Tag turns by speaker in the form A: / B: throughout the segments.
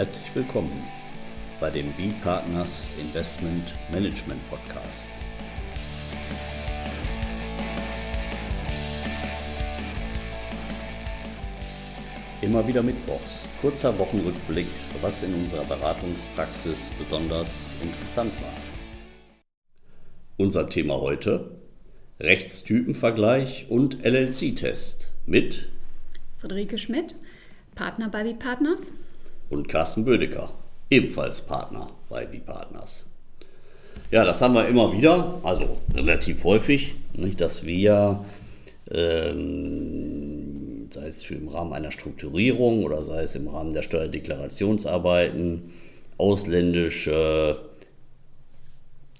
A: Herzlich willkommen bei dem B-Partners Investment Management Podcast. Immer wieder Mittwochs, kurzer Wochenrückblick, was in unserer Beratungspraxis besonders interessant war. Unser Thema heute Rechtstypenvergleich und LLC-Test mit
B: Friederike Schmidt, Partner bei B-Partners
A: und Carsten Bödecker, ebenfalls Partner bei B-Partners. Ja, das haben wir immer wieder, also relativ häufig, nicht, dass wir, ähm, sei es im Rahmen einer Strukturierung oder sei es im Rahmen der Steuerdeklarationsarbeiten, ausländische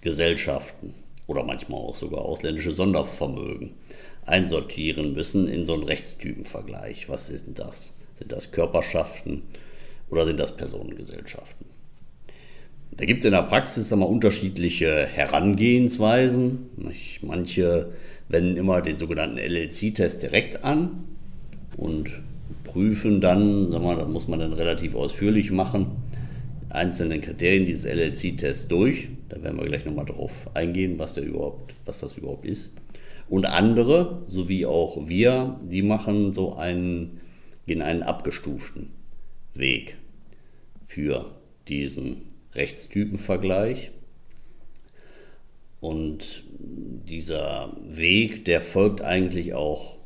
A: Gesellschaften oder manchmal auch sogar ausländische Sondervermögen einsortieren müssen in so einen Rechtstypenvergleich. Was sind das? Sind das Körperschaften oder sind das Personengesellschaften? Da gibt es in der Praxis immer unterschiedliche Herangehensweisen. Manche wenden immer den sogenannten LLC-Test direkt an und prüfen dann, mal, das muss man dann relativ ausführlich machen, einzelnen Kriterien dieses LLC-Tests durch. Da werden wir gleich nochmal drauf eingehen, was, der überhaupt, was das überhaupt ist. Und andere, so wie auch wir, die machen so einen, gehen einen abgestuften Weg für diesen Rechtstypenvergleich. Und dieser Weg, der folgt eigentlich auch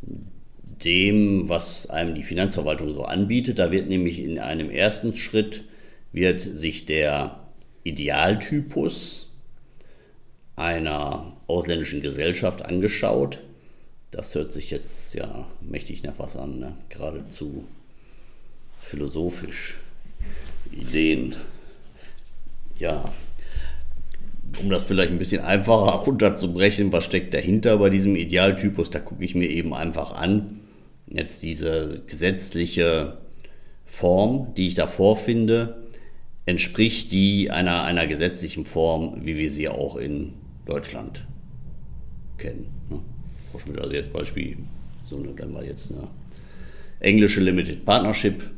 A: dem, was einem die Finanzverwaltung so anbietet. Da wird nämlich in einem ersten Schritt wird sich der Idealtypus einer ausländischen Gesellschaft angeschaut. Das hört sich jetzt ja mächtig nach was an, ne? geradezu philosophisch. Ideen. Ja, um das vielleicht ein bisschen einfacher runterzubrechen, was steckt dahinter bei diesem Idealtypus, da gucke ich mir eben einfach an, jetzt diese gesetzliche Form, die ich da vorfinde, entspricht die einer, einer gesetzlichen Form, wie wir sie auch in Deutschland kennen. Ne? Also jetzt Beispiel, so eine, wenn wir jetzt eine englische Limited Partnership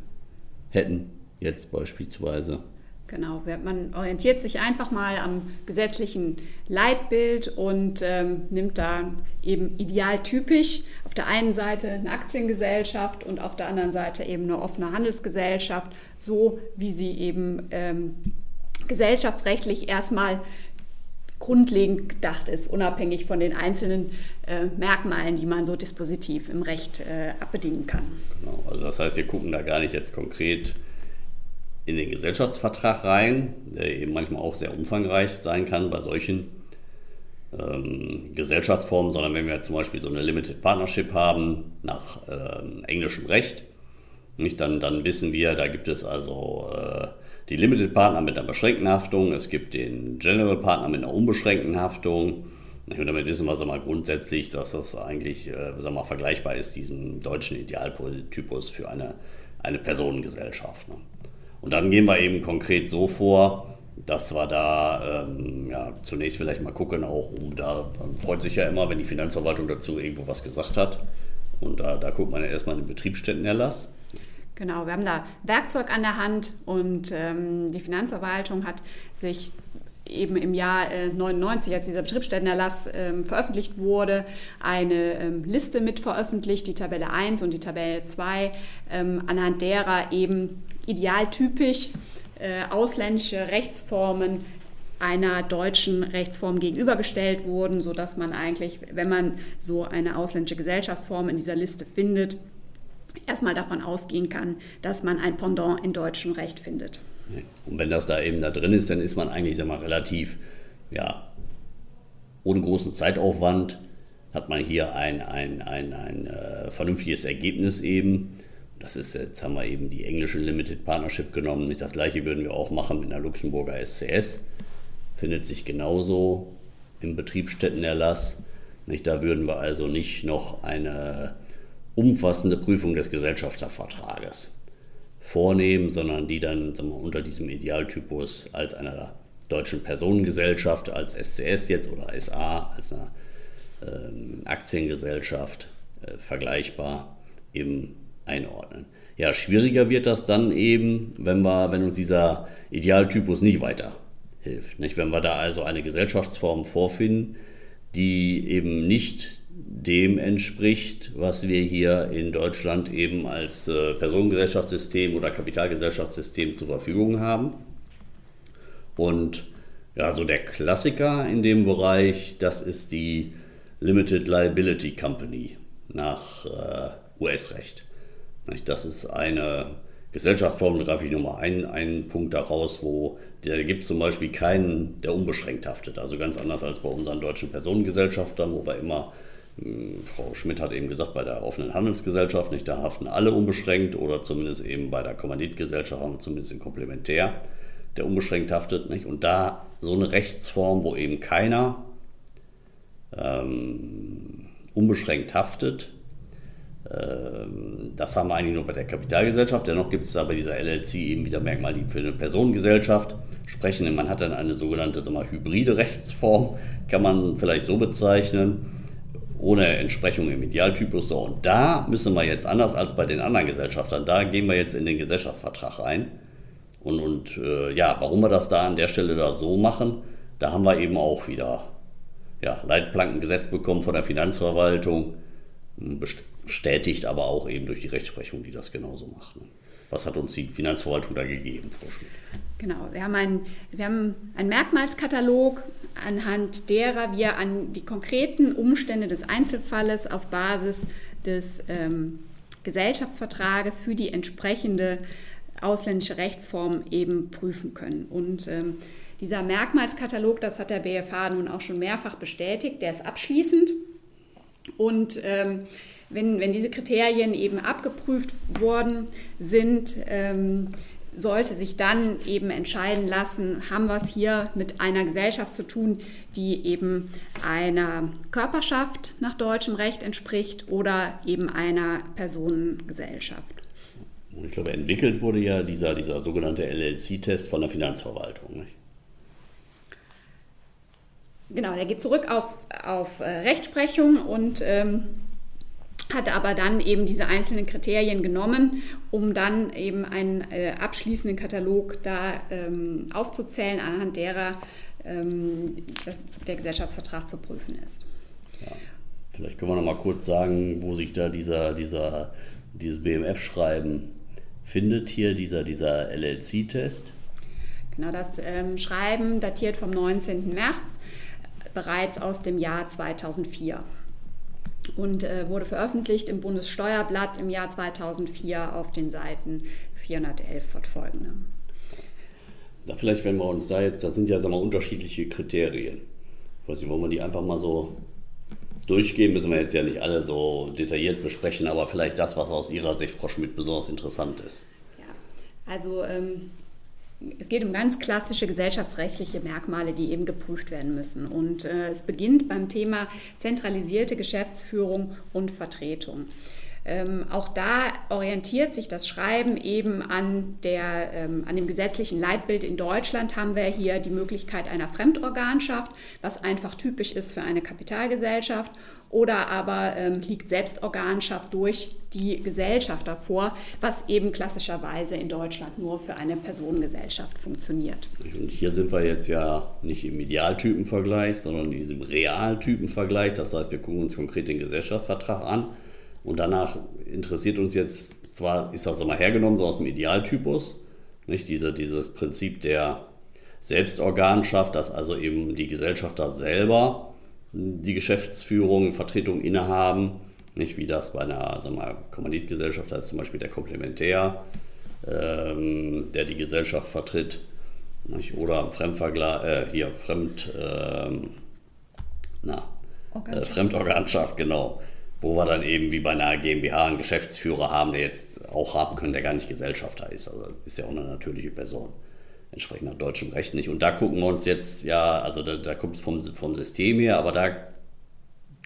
A: hätten, jetzt beispielsweise.
B: Genau, man orientiert sich einfach mal am gesetzlichen Leitbild und ähm, nimmt da eben idealtypisch auf der einen Seite eine Aktiengesellschaft und auf der anderen Seite eben eine offene Handelsgesellschaft, so wie sie eben ähm, gesellschaftsrechtlich erstmal grundlegend gedacht ist, unabhängig von den einzelnen äh, Merkmalen, die man so dispositiv im Recht äh, abbedingen kann.
A: Genau, also das heißt, wir gucken da gar nicht jetzt konkret in den Gesellschaftsvertrag rein, der eben manchmal auch sehr umfangreich sein kann bei solchen ähm, Gesellschaftsformen, sondern wenn wir zum Beispiel so eine Limited Partnership haben nach ähm, englischem Recht, nicht, dann, dann wissen wir, da gibt es also äh, die Limited Partner mit einer beschränkten Haftung, es gibt den General Partner mit einer unbeschränkten Haftung. Und damit wissen wir mal, grundsätzlich, dass das eigentlich äh, mal, vergleichbar ist, diesem deutschen Idealtypus für eine, eine Personengesellschaft. Ne? Und dann gehen wir eben konkret so vor, dass wir da ähm, ja, zunächst vielleicht mal gucken, auch um da freut sich ja immer, wenn die Finanzverwaltung dazu irgendwo was gesagt hat. Und da, da guckt man ja erstmal den Betriebsstättenerlass.
B: Genau, wir haben da Werkzeug an der Hand und ähm, die Finanzverwaltung hat sich eben im Jahr äh, 99, als dieser Betriebsstättenerlass ähm, veröffentlicht wurde, eine ähm, Liste mit veröffentlicht, die Tabelle 1 und die Tabelle 2, ähm, anhand derer eben idealtypisch äh, ausländische Rechtsformen einer deutschen Rechtsform gegenübergestellt wurden, sodass man eigentlich, wenn man so eine ausländische Gesellschaftsform in dieser Liste findet, erstmal davon ausgehen kann, dass man ein Pendant in deutschem Recht findet.
A: Und wenn das da eben da drin ist, dann ist man eigentlich sag mal, relativ, ja, ohne großen Zeitaufwand hat man hier ein, ein, ein, ein äh, vernünftiges Ergebnis eben. Das ist, jetzt haben wir eben die englische Limited Partnership genommen. Nicht das gleiche würden wir auch machen mit einer Luxemburger SCS. Findet sich genauso im Betriebsstättenerlass. Nicht, da würden wir also nicht noch eine umfassende Prüfung des Gesellschaftervertrages vornehmen, sondern die dann wir, unter diesem Idealtypus als einer deutschen Personengesellschaft, als SCS jetzt oder SA, als einer ähm, Aktiengesellschaft äh, vergleichbar eben einordnen. Ja, schwieriger wird das dann eben, wenn, wir, wenn uns dieser Idealtypus nicht weiterhilft. Nicht? Wenn wir da also eine Gesellschaftsform vorfinden, die eben nicht dem entspricht, was wir hier in Deutschland eben als äh, Personengesellschaftssystem oder Kapitalgesellschaftssystem zur Verfügung haben. Und ja, so der Klassiker in dem Bereich, das ist die Limited Liability Company nach äh, US-Recht. Das ist eine Gesellschaftsform, da greife ich nur mal einen, einen Punkt daraus, wo da gibt es zum Beispiel keinen, der unbeschränkt haftet. Also ganz anders als bei unseren deutschen Personengesellschaftern, wo wir immer, Frau Schmidt hat eben gesagt, bei der offenen Handelsgesellschaft, nicht, da haften alle unbeschränkt oder zumindest eben bei der Kommanditgesellschaft haben wir zumindest in Komplementär, der unbeschränkt haftet. Nicht? Und da so eine Rechtsform, wo eben keiner ähm, unbeschränkt haftet, ähm, das haben wir eigentlich nur bei der Kapitalgesellschaft. Dennoch gibt es da bei dieser LLC eben wieder Merkmale, die für eine Personengesellschaft sprechen. Man hat dann eine sogenannte sagen wir, hybride Rechtsform, kann man vielleicht so bezeichnen, ohne Entsprechung im Idealtypus. So, und da müssen wir jetzt anders als bei den anderen Gesellschaftern, da gehen wir jetzt in den Gesellschaftsvertrag rein. Und, und äh, ja, warum wir das da an der Stelle da so machen, da haben wir eben auch wieder ja, Leitplankengesetz bekommen von der Finanzverwaltung bestätigt aber auch eben durch die Rechtsprechung, die das genauso macht. Ne? Was hat uns die Finanzverwaltung da gegeben, Frau Schmidt?
B: Genau, wir haben, einen, wir haben einen Merkmalskatalog, anhand derer wir an die konkreten Umstände des Einzelfalles auf Basis des ähm, Gesellschaftsvertrages für die entsprechende ausländische Rechtsform eben prüfen können. Und ähm, dieser Merkmalskatalog, das hat der BFH nun auch schon mehrfach bestätigt, der ist abschließend und ähm, wenn, wenn diese Kriterien eben abgeprüft worden sind, ähm, sollte sich dann eben entscheiden lassen, haben wir es hier mit einer Gesellschaft zu tun, die eben einer Körperschaft nach deutschem Recht entspricht oder eben einer Personengesellschaft.
A: Ich glaube, entwickelt wurde ja dieser, dieser sogenannte LLC-Test von der Finanzverwaltung. Nicht?
B: Genau, der geht zurück auf, auf äh, Rechtsprechung und ähm, hat aber dann eben diese einzelnen Kriterien genommen, um dann eben einen äh, abschließenden Katalog da ähm, aufzuzählen, anhand derer ähm, der Gesellschaftsvertrag zu prüfen ist.
A: Ja. Vielleicht können wir noch mal kurz sagen, wo sich da dieser, dieser, dieses BMF-Schreiben findet hier, dieser, dieser LLC-Test.
B: Genau, das ähm, Schreiben datiert vom 19. März, bereits aus dem Jahr 2004 und äh, wurde veröffentlicht im Bundessteuerblatt im Jahr 2004 auf den Seiten 411 fortfolgende.
A: Na, vielleicht, wenn wir uns da jetzt, das sind ja sag mal, unterschiedliche Kriterien. Ich weiß nicht, wollen wir die einfach mal so durchgehen? Müssen wir jetzt ja nicht alle so detailliert besprechen, aber vielleicht das, was aus Ihrer Sicht, Frau Schmidt, besonders interessant ist.
B: Ja, also ähm, es geht um ganz klassische gesellschaftsrechtliche Merkmale, die eben geprüft werden müssen. Und äh, es beginnt beim Thema zentralisierte Geschäftsführung und Vertretung. Ähm, auch da orientiert sich das Schreiben eben an, der, ähm, an dem gesetzlichen Leitbild. In Deutschland haben wir hier die Möglichkeit einer Fremdorganschaft, was einfach typisch ist für eine Kapitalgesellschaft, oder aber ähm, liegt Selbstorganschaft durch die Gesellschaft davor, was eben klassischerweise in Deutschland nur für eine Personengesellschaft funktioniert.
A: Und hier sind wir jetzt ja nicht im Idealtypenvergleich, sondern in diesem Realtypenvergleich. Das heißt, wir gucken uns konkret den Gesellschaftsvertrag an und danach interessiert uns jetzt, zwar ist das immer hergenommen, so aus dem Idealtypus, nicht? Diese, dieses Prinzip der Selbstorganschaft, dass also eben die Gesellschafter selber die Geschäftsführung, Vertretung innehaben, nicht wie das bei einer sagen wir, Kommanditgesellschaft, da ist zum Beispiel der Komplementär, ähm, der die Gesellschaft vertritt, nicht? oder Fremdvergleich, äh, hier Fremd, ähm, na, äh, Fremdorganschaft, genau wo wir dann eben wie bei einer GmbH einen Geschäftsführer haben, der jetzt auch haben können, der gar nicht Gesellschafter ist. Also ist ja auch eine natürliche Person, entsprechend nach deutschem Recht nicht. Und da gucken wir uns jetzt, ja, also da, da kommt es vom, vom System her, aber da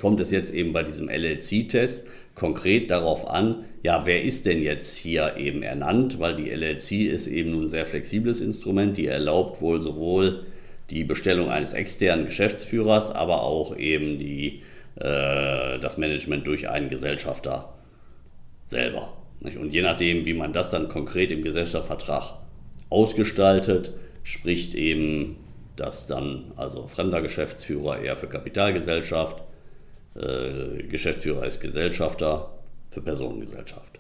A: kommt es jetzt eben bei diesem LLC-Test konkret darauf an, ja, wer ist denn jetzt hier eben ernannt, weil die LLC ist eben ein sehr flexibles Instrument, die erlaubt wohl sowohl die Bestellung eines externen Geschäftsführers, aber auch eben die äh, das Management durch einen Gesellschafter selber. Und je nachdem, wie man das dann konkret im Gesellschaftsvertrag ausgestaltet, spricht eben, dass dann also fremder Geschäftsführer eher für Kapitalgesellschaft, äh, Geschäftsführer ist Gesellschafter für Personengesellschaft.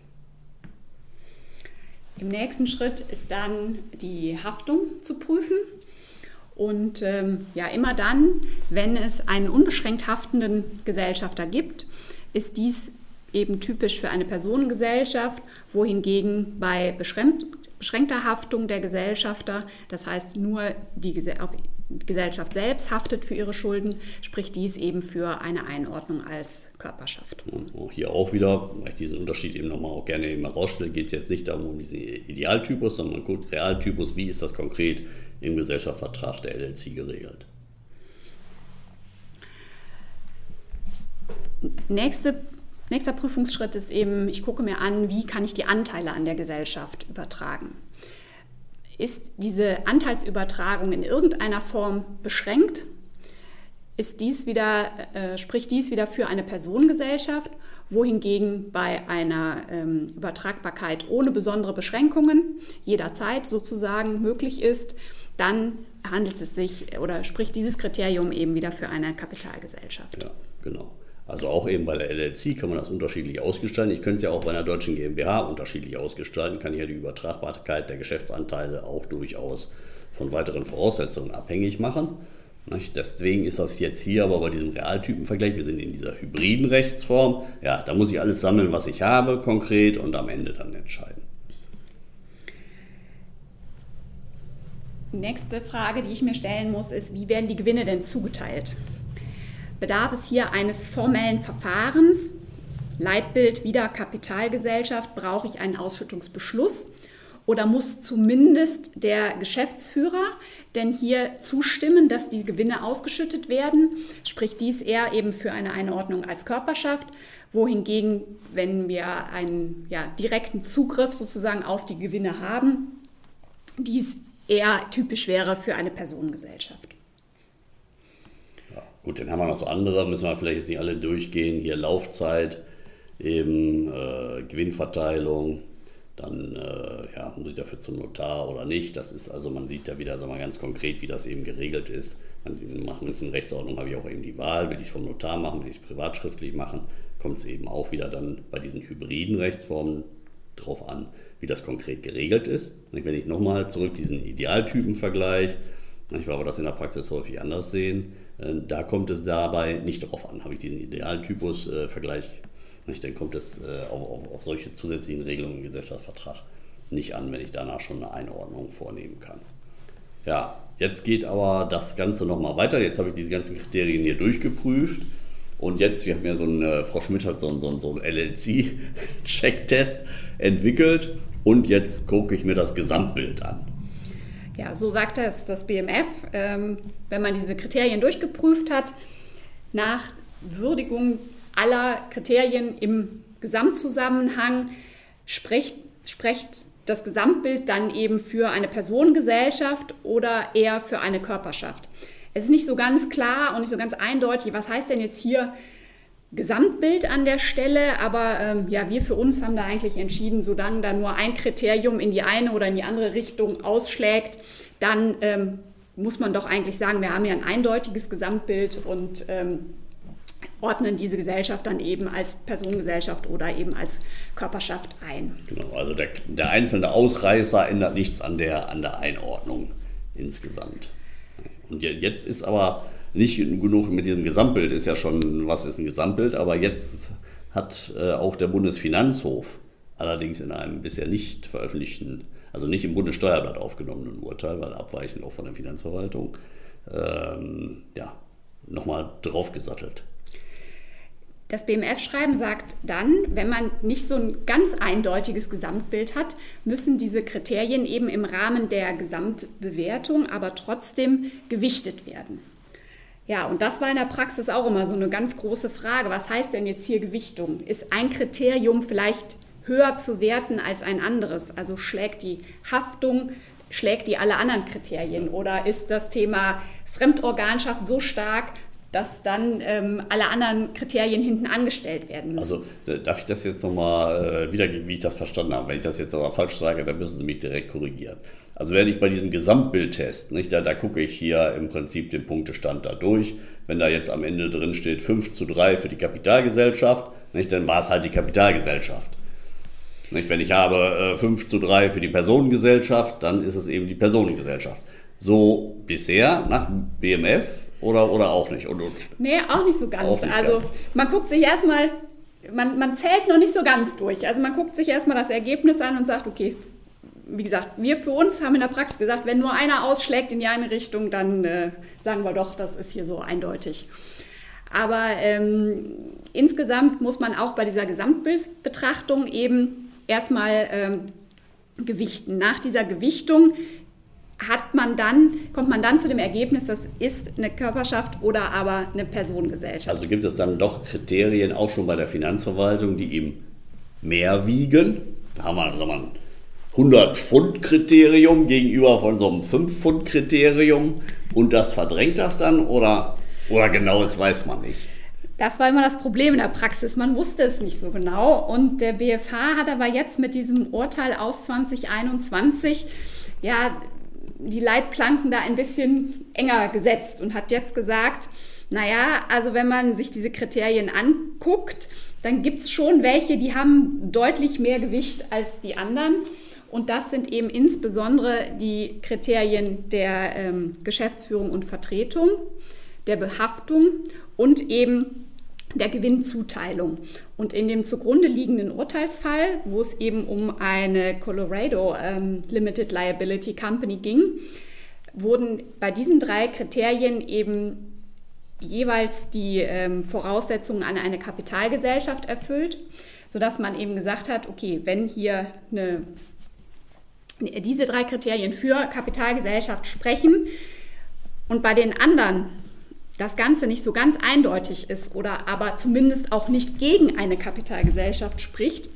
B: Im nächsten Schritt ist dann die Haftung zu prüfen. Und ähm, ja, immer dann, wenn es einen unbeschränkt haftenden Gesellschafter gibt, ist dies eben typisch für eine Personengesellschaft, wohingegen bei beschränkt, beschränkter Haftung der Gesellschafter, das heißt nur die Gesellschaft selbst haftet für ihre Schulden, spricht dies eben für eine Einordnung als Körperschaft.
A: Hier auch wieder, weil ich diesen Unterschied eben nochmal auch gerne herausstelle, geht es jetzt nicht darum, um diesen Idealtypus, sondern gut, Realtypus, wie ist das konkret im Gesellschaftsvertrag der LLC geregelt?
B: Nächste Nächster Prüfungsschritt ist eben, ich gucke mir an, wie kann ich die Anteile an der Gesellschaft übertragen. Ist diese Anteilsübertragung in irgendeiner Form beschränkt? Ist dies wieder, äh, spricht dies wieder für eine Personengesellschaft, wohingegen bei einer ähm, Übertragbarkeit ohne besondere Beschränkungen jederzeit sozusagen möglich ist, dann handelt es sich oder spricht dieses Kriterium eben wieder für eine Kapitalgesellschaft.
A: Ja, genau. Also auch eben bei der LLC kann man das unterschiedlich ausgestalten. Ich könnte es ja auch bei einer deutschen GmbH unterschiedlich ausgestalten, kann ja die Übertragbarkeit der Geschäftsanteile auch durchaus von weiteren Voraussetzungen abhängig machen. Deswegen ist das jetzt hier aber bei diesem Realtypenvergleich, wir sind in dieser hybriden Rechtsform, ja, da muss ich alles sammeln, was ich habe, konkret und am Ende dann entscheiden.
B: Nächste Frage, die ich mir stellen muss, ist, wie werden die Gewinne denn zugeteilt? bedarf es hier eines formellen Verfahrens. Leitbild wieder Kapitalgesellschaft, brauche ich einen Ausschüttungsbeschluss oder muss zumindest der Geschäftsführer denn hier zustimmen, dass die Gewinne ausgeschüttet werden? Spricht dies eher eben für eine Einordnung als Körperschaft, wohingegen, wenn wir einen ja, direkten Zugriff sozusagen auf die Gewinne haben, dies eher typisch wäre für eine Personengesellschaft.
A: Gut, dann haben wir noch so andere, müssen wir vielleicht jetzt nicht alle durchgehen. Hier Laufzeit, eben äh, Gewinnverteilung, dann äh, ja, muss ich dafür zum Notar oder nicht. Das ist also, man sieht da wieder sag mal, ganz konkret, wie das eben geregelt ist. In manchen Rechtsordnungen habe ich auch eben die Wahl, will ich es vom Notar machen, will ich es privatschriftlich machen, kommt es eben auch wieder dann bei diesen hybriden Rechtsformen drauf an, wie das konkret geregelt ist. Wenn ich nochmal zurück diesen Idealtypenvergleich, ich aber das in der Praxis häufig anders sehen, äh, da kommt es dabei nicht darauf an, habe ich diesen Idealtypus-Vergleich, dann kommt es äh, auf, auf, solche zusätzlichen Regelungen im Gesellschaftsvertrag nicht an, wenn ich danach schon eine Einordnung vornehmen kann. Ja, jetzt geht aber das Ganze nochmal weiter. Jetzt habe ich diese ganzen Kriterien hier durchgeprüft. Und jetzt, wir haben ja so einen, äh, Frau Schmidt hat so einen, so einen, so einen LLC-Checktest entwickelt. Und jetzt gucke ich mir das Gesamtbild an.
B: Ja, so sagt es das BMF. Ähm, wenn man diese Kriterien durchgeprüft hat, nach Würdigung aller Kriterien im Gesamtzusammenhang spricht, spricht das Gesamtbild dann eben für eine Personengesellschaft oder eher für eine Körperschaft. Es ist nicht so ganz klar und nicht so ganz eindeutig, was heißt denn jetzt hier Gesamtbild an der Stelle, aber ähm, ja, wir für uns haben da eigentlich entschieden, solange da nur ein Kriterium in die eine oder in die andere Richtung ausschlägt, dann ähm, muss man doch eigentlich sagen, wir haben ja ein eindeutiges Gesamtbild und ähm, ordnen diese Gesellschaft dann eben als Personengesellschaft oder eben als Körperschaft ein.
A: Genau, also der, der einzelne Ausreißer ändert nichts an der, an der Einordnung insgesamt. Und jetzt ist aber nicht genug mit diesem Gesamtbild, ist ja schon, was ist ein Gesamtbild, aber jetzt hat äh, auch der Bundesfinanzhof allerdings in einem bisher nicht veröffentlichten, also nicht im Bundessteuerblatt aufgenommenen Urteil, weil abweichend auch von der Finanzverwaltung, ähm, ja, nochmal draufgesattelt.
B: Das BMF-Schreiben sagt dann, wenn man nicht so ein ganz eindeutiges Gesamtbild hat, müssen diese Kriterien eben im Rahmen der Gesamtbewertung aber trotzdem gewichtet werden. Ja, und das war in der Praxis auch immer so eine ganz große Frage. Was heißt denn jetzt hier Gewichtung? Ist ein Kriterium vielleicht höher zu werten als ein anderes? Also schlägt die Haftung, schlägt die alle anderen Kriterien? Oder ist das Thema Fremdorganschaft so stark, dass dann ähm, alle anderen Kriterien hinten angestellt werden
A: müssen. Also darf ich das jetzt nochmal äh, wiedergeben, wie ich das verstanden habe? Wenn ich das jetzt aber falsch sage, dann müssen Sie mich direkt korrigieren. Also werde ich bei diesem Gesamtbildtest, nicht, da, da gucke ich hier im Prinzip den Punktestand da durch. Wenn da jetzt am Ende drin steht 5 zu 3 für die Kapitalgesellschaft, nicht, dann war es halt die Kapitalgesellschaft. Nicht, wenn ich habe äh, 5 zu 3 für die Personengesellschaft, dann ist es eben die Personengesellschaft. So bisher nach BMF oder, oder auch nicht? Und, und
B: nee, auch nicht so ganz. Nicht also ganz. man guckt sich erstmal, man, man zählt noch nicht so ganz durch. Also man guckt sich erstmal das Ergebnis an und sagt, okay, wie gesagt, wir für uns haben in der Praxis gesagt, wenn nur einer ausschlägt in die eine Richtung, dann äh, sagen wir doch, das ist hier so eindeutig. Aber ähm, insgesamt muss man auch bei dieser Gesamtbildbetrachtung eben erstmal ähm, gewichten. Nach dieser Gewichtung hat man dann, kommt man dann zu dem Ergebnis, das ist eine Körperschaft oder aber eine Personengesellschaft.
A: Also gibt es dann doch Kriterien auch schon bei der Finanzverwaltung, die eben mehr wiegen. Da haben wir, also ein 100-Pfund-Kriterium gegenüber von so einem 5-Pfund-Kriterium und das verdrängt das dann oder, oder genau, das weiß man nicht.
B: Das war immer das Problem in der Praxis. Man wusste es nicht so genau. Und der BFH hat aber jetzt mit diesem Urteil aus 2021 ja die Leitplanken da ein bisschen enger gesetzt und hat jetzt gesagt, naja, also wenn man sich diese Kriterien anguckt, dann gibt es schon welche, die haben deutlich mehr Gewicht als die anderen. Und das sind eben insbesondere die Kriterien der ähm, Geschäftsführung und Vertretung, der Behaftung und eben der Gewinnzuteilung. Und in dem zugrunde liegenden Urteilsfall, wo es eben um eine Colorado ähm, Limited Liability Company ging, wurden bei diesen drei Kriterien eben jeweils die ähm, Voraussetzungen an eine Kapitalgesellschaft erfüllt, sodass man eben gesagt hat, okay, wenn hier eine, diese drei Kriterien für Kapitalgesellschaft sprechen und bei den anderen das Ganze nicht so ganz eindeutig ist oder aber zumindest auch nicht gegen eine Kapitalgesellschaft spricht,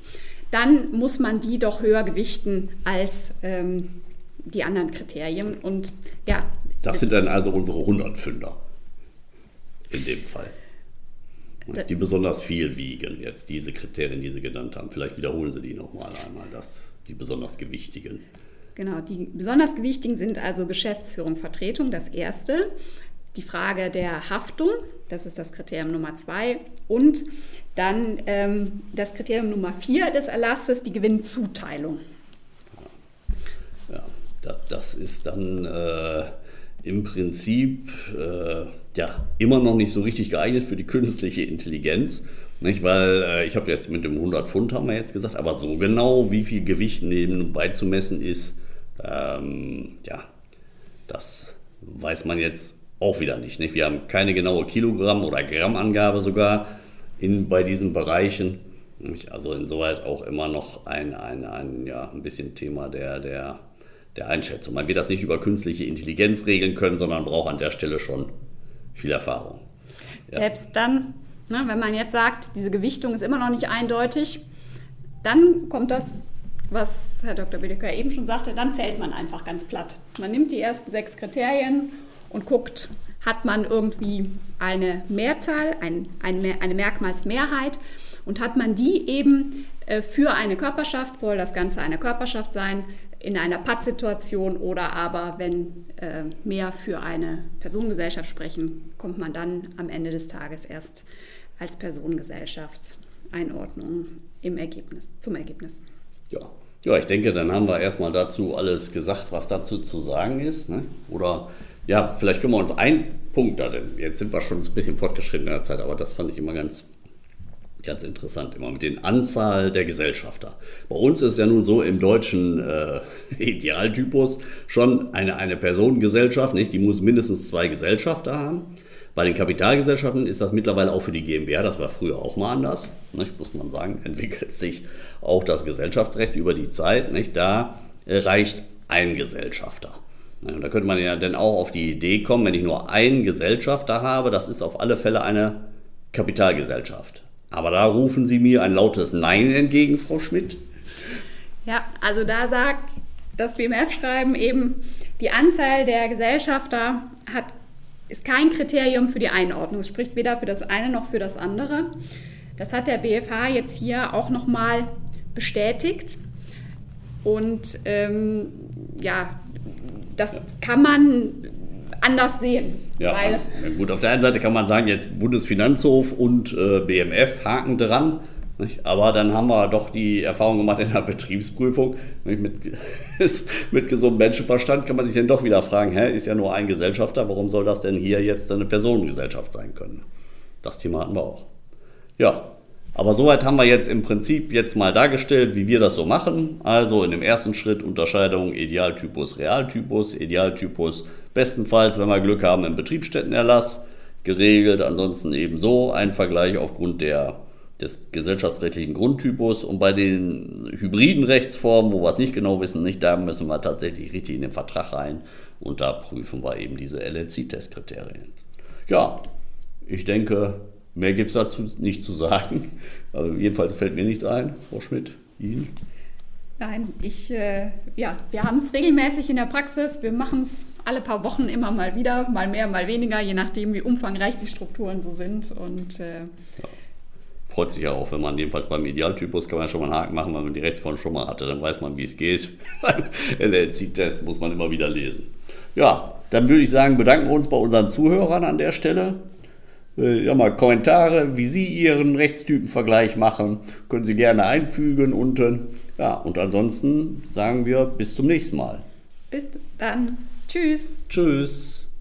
B: dann muss man die doch höher gewichten als ähm, die anderen Kriterien. Und ja.
A: Das sind dann also unsere 100 Fünder in dem Fall. Die besonders viel wiegen, jetzt diese Kriterien, die Sie genannt haben. Vielleicht wiederholen Sie die nochmal einmal, das, die besonders gewichtigen.
B: Genau, die besonders gewichtigen sind also Geschäftsführung, Vertretung, das erste die Frage der Haftung, das ist das Kriterium Nummer zwei, und dann ähm, das Kriterium Nummer vier des Erlasses, die Gewinnzuteilung.
A: Ja, das, das ist dann äh, im Prinzip äh, ja, immer noch nicht so richtig geeignet für die künstliche Intelligenz. Nicht, weil äh, ich habe jetzt mit dem 100 Pfund haben wir jetzt gesagt, aber so genau wie viel Gewicht neben beizumessen ist, ähm, ja, das weiß man jetzt auch wieder nicht, nicht. Wir haben keine genaue Kilogramm- oder Grammangabe sogar in, bei diesen Bereichen. Nicht? Also insoweit auch immer noch ein, ein, ein, ja, ein bisschen Thema der, der, der Einschätzung. Man wird das nicht über künstliche Intelligenz regeln können, sondern braucht an der Stelle schon viel Erfahrung.
B: Ja. Selbst dann, ne, wenn man jetzt sagt, diese Gewichtung ist immer noch nicht eindeutig, dann kommt das, was Herr Dr. Bedecker eben schon sagte, dann zählt man einfach ganz platt. Man nimmt die ersten sechs Kriterien und guckt, hat man irgendwie eine Mehrzahl, ein, eine, eine Merkmalsmehrheit und hat man die eben äh, für eine Körperschaft, soll das Ganze eine Körperschaft sein, in einer Pattsituation oder aber wenn äh, mehr für eine Personengesellschaft sprechen, kommt man dann am Ende des Tages erst als Personengesellschaftseinordnung im Ergebnis, zum Ergebnis.
A: Ja. ja, ich denke, dann haben wir erstmal dazu alles gesagt, was dazu zu sagen ist. Ne? Oder ja, vielleicht können wir uns einen Punkt da, denn jetzt sind wir schon ein bisschen fortgeschritten in der Zeit, aber das fand ich immer ganz, ganz interessant, immer mit den Anzahl der Gesellschafter. Bei uns ist ja nun so im deutschen äh, Idealtypus schon eine, eine Personengesellschaft, nicht? die muss mindestens zwei Gesellschafter haben. Bei den Kapitalgesellschaften ist das mittlerweile auch für die GmbH, das war früher auch mal anders, nicht? muss man sagen, entwickelt sich auch das Gesellschaftsrecht über die Zeit. Nicht? Da reicht ein Gesellschafter. Da könnte man ja dann auch auf die Idee kommen, wenn ich nur einen Gesellschafter habe, das ist auf alle Fälle eine Kapitalgesellschaft. Aber da rufen Sie mir ein lautes Nein entgegen, Frau Schmidt.
B: Ja, also da sagt das BMF-Schreiben eben, die Anzahl der Gesellschafter hat ist kein Kriterium für die Einordnung. Es spricht weder für das eine noch für das andere. Das hat der BFH jetzt hier auch nochmal bestätigt. Und ähm, ja, das kann man anders sehen.
A: Ja, weil, gut, auf der einen Seite kann man sagen, jetzt Bundesfinanzhof und äh, BMF haken dran. Aber dann haben wir doch die Erfahrung gemacht in der Betriebsprüfung. Mit, mit gesundem Menschenverstand kann man sich dann doch wieder fragen, hä, ist ja nur ein Gesellschafter, warum soll das denn hier jetzt eine Personengesellschaft sein können? Das Thema hatten wir auch. Ja, aber soweit haben wir jetzt im Prinzip jetzt mal dargestellt, wie wir das so machen. Also in dem ersten Schritt Unterscheidung Idealtypus, Realtypus. Idealtypus bestenfalls, wenn wir Glück haben, im Betriebsstättenerlass geregelt. Ansonsten ebenso ein Vergleich aufgrund der, des gesellschaftsrechtlichen Grundtypus. Und bei den hybriden Rechtsformen, wo wir es nicht genau wissen, nicht, da müssen wir tatsächlich richtig in den Vertrag rein. Und da prüfen wir eben diese LLC-Testkriterien. Ja, ich denke, Mehr gibt es dazu nicht zu sagen. Also jedenfalls fällt mir nichts ein. Frau Schmidt, Ihnen?
B: Nein, ich, äh, ja, wir haben es regelmäßig in der Praxis. Wir machen es alle paar Wochen immer mal wieder, mal mehr, mal weniger, je nachdem, wie umfangreich die Strukturen so sind. Und äh,
A: ja. Freut sich ja auch, wenn man jedenfalls beim Idealtypus kann man schon mal einen Haken machen, wenn man die Rechtsform schon mal hatte, dann weiß man, wie es geht. Beim LLC-Test muss man immer wieder lesen. Ja, dann würde ich sagen, bedanken wir uns bei unseren Zuhörern an der Stelle. Äh, ja, mal Kommentare, wie Sie Ihren Rechtstypenvergleich machen, können Sie gerne einfügen unten. Ja, und ansonsten sagen wir bis zum nächsten Mal.
B: Bis dann. Tschüss.
A: Tschüss.